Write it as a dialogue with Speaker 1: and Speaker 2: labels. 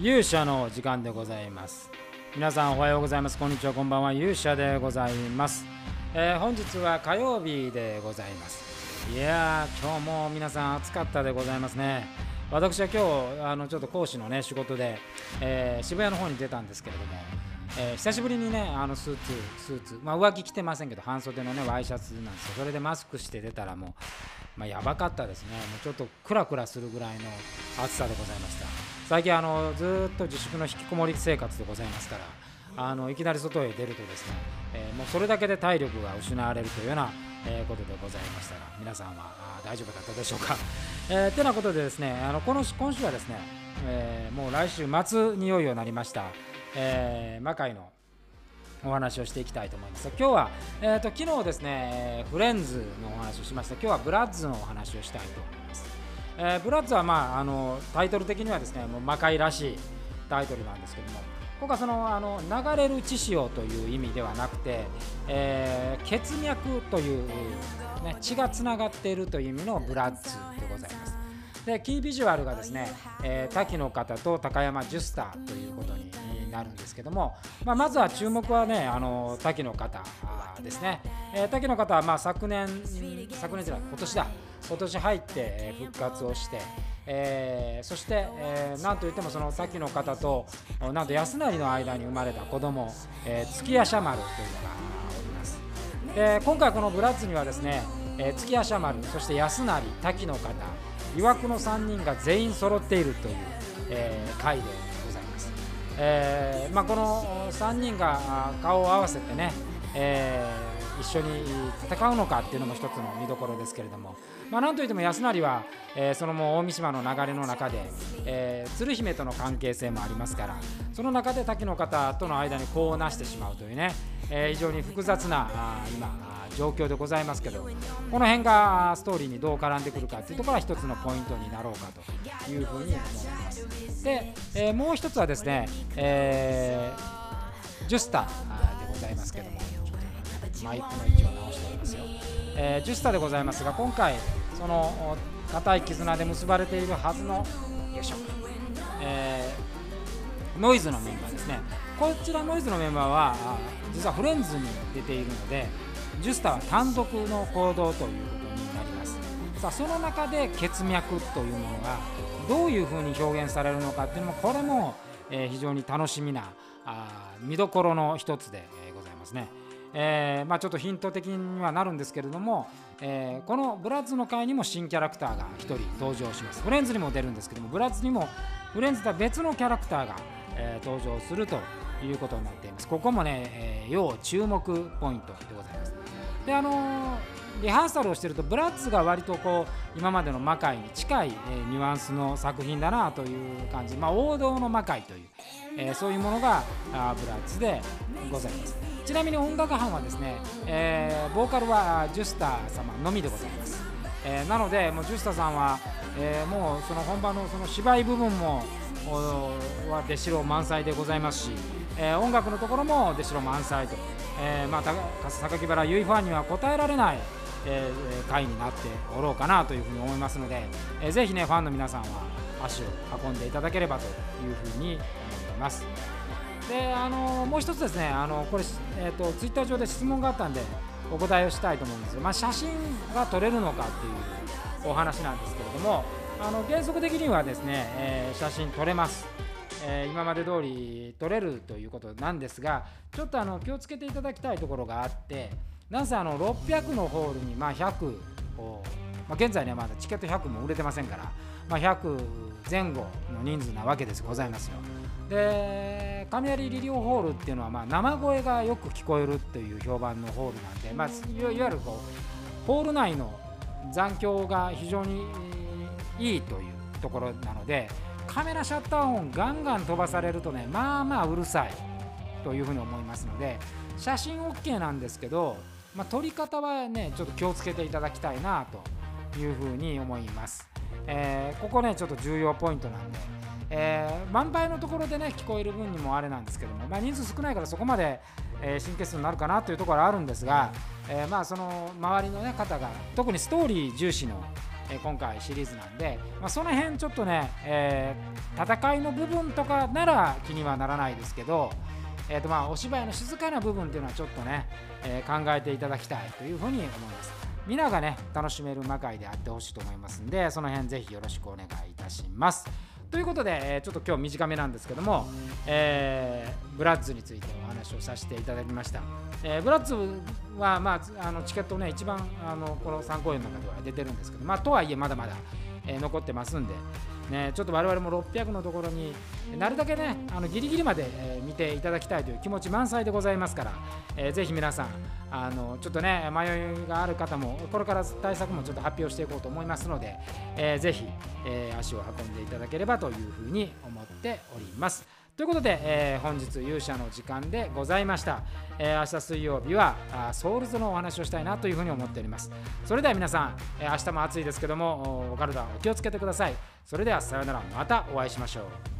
Speaker 1: 勇者の時間でございます。皆さんおはようございます。こんにちはこんばんは。勇者でございます、えー本日は火曜日でございます。いやー今日も皆さん暑かったでございますね。私は今日あのちょっと講師のね仕事で、えー渋谷の方に出たんですけれども、えー久しぶりにねあのスーツスーツまあ上着着てませんけど半袖のねワイシャツなんですよ。それでマスクして出たらもうまあ、やばかったですね、もうちょっとクラクラするぐらいの暑さでございました。最近あの、ずっと自粛の引きこもり生活でございますから、あのいきなり外へ出るとですね、えーもうそれだけで体力が失われるというような、えーことでございましたが、皆さんは大丈夫だったでしょうか？えーてなことでですね、あのこの今週はですね、えーもう来週末にいよいよなりました、えー魔界のお話をしていきたいと思います。今日は、えー、と昨日ですね、フレンズのお話をしました。今日はブラッズのお話をしたいと思います。えーブラッズは、まあ、あのタイトル的にはですね、もう魔界らしいタイトルなんですけども、ここはそのあの流れる血潮という意味ではなくて、えー血脈という、ね、血がつながっているという意味のブラッズでございます。でキービジュアルがですね、えー滝の方と高山ジュスターということになるんですけども、まあ、まずは注目はねあの滝の方ですね、えー滝の方はまあ昨年昨年じゃない今年だ今年入って復活をして、えーそして、えーなんといってもその滝の方となんと安成の間に生まれた子供、えー月夜叉丸というのがおります。で今回このブラッツにはですね、えー月夜叉丸そして安成滝の方曰くの3人が全員揃っているという、えー回でございます、えーまあ、この3人が顔を合わせてね、えー一緒に戦うのかっていうのも一つの見どころですけれども、まあ、なんといっても安成は、えーそのもう大三島の流れの中で、えー鶴姫との関係性もありますからその中で滝の方との間に子をなしてしまうというね、えー非常に複雑なあ今あ状況でございますけどこの辺がストーリーにどう絡んでくるかというところは一つのポイントになろうかというふうに思います。で、えーもう一つはですね、えージュスタでございますけども、マイクの位置を直しておりますよ。えージュスタでございますが、今回、そのお固い絆で結ばれているはずの、よいしょ、えーノイズのメンバーですね。こちらノイズのメンバーは、実はフレンズに出ているので、ジュスタは単独の行動ということになります。さあその中で血脈というものがどういうふうに表現されるのかっていうのもこれも、え非常に楽しみなあ見どころの一つで、ございますね。えーまあ、ちょっとヒント的にはなるんですけれども、えーこのブラッズの会にも新キャラクターが1人登場します。フレンズにも出るんですけどもブラッズにもフレンズとは別のキャラクターが、えー登場するということになっています。ここもね、えー要注目ポイントでございます。であのリハーサルをしてるとブラッツが割とこう今までの魔界に近い、えーニュアンスの作品だなという感じ、まあ、王道の魔界という、えーそういうものがあブラッツでございます。ちなみに音楽班はですね、えーボーカルはジュスター様のみでございます、えーなのでもうジュスタさんは、えもうその本番のその芝居部分もは出城満載でございますし、え音楽のところも出城満載と、えま、た榊原結衣ファンには答えられない、えー回になっておろうかなというふうに思いますので、えーぜひねファンの皆さんは足を運んでいただければというふうに思ます。であのもう一つですねあのこれ、えー、とツイッター上で質問があったんでお答えをしたいと思うんですよ、まあ、写真が撮れるのかっていうお話なんですけれどもあの原則的にはですね、えー写真撮れます、えー今まで通り撮れるということなんですがちょっとあの気をつけていただきたいところがあってなんせあの600のホールにまあ100を、まあ、現在ねまだチケット100も売れてませんから、まあ、100前後の人数なわけですございますよ。で雷リリオホールっていうのはまあ生声がよく聞こえるっていう評判のホールなんで、まあ、いわゆるこうホール内の残響が非常にいいというところなのでカメラシャッター音ガンガン飛ばされるとねまあまあうるさいというふうに思いますので写真 OK なんですけど、まあ、撮り方はねちょっと気をつけていただきたいなというふうに思います、えーここねちょっと重要ポイントなんで、えー満杯のところでね聞こえる分にもあれなんですけども、まあ、人数少ないからそこまで、えー神経質になるかなというところはあるんですが、えーまあその周りの、ね、方が特にストーリー重視のえー今回シリーズなんで、まあ、その辺ちょっとね、えー戦いの部分とかなら気にはならないですけど、えーとまあ、お芝居の静かな部分っていうのはちょっとね、えー考えていただきたいというふうに思います。皆がね楽しめる魔界であってほしいと思いますんでその辺ぜひよろしくお願いいたします。ということで、えちょっと今日短めなんですけども、えーブラッツについてお話をさせていただきました、えーブラッツは、まあ、あのチケットね一番あのこの3公演の中では出てるんですけど、まあ、とはいえまだまだ、え残ってますんで、ね、ちょっと我々も600のところになるだけねあのギリギリまで、え見ていただきたいという気持ち満載でございますから、えーぜひ皆さんあのちょっとね迷いがある方もこれから対策もちょっと発表していこうと思いますので、えーぜひ、えー足を運んでいただければというふうに思っております。ということで、えー本日勇者の時間でございました、えー明日水曜日はあソウルズのお話をしたいなというふうに思っております。それでは皆さん、えー明日も暑いですけどもお体お気をつけてください。それではさようなら。またお会いしましょう。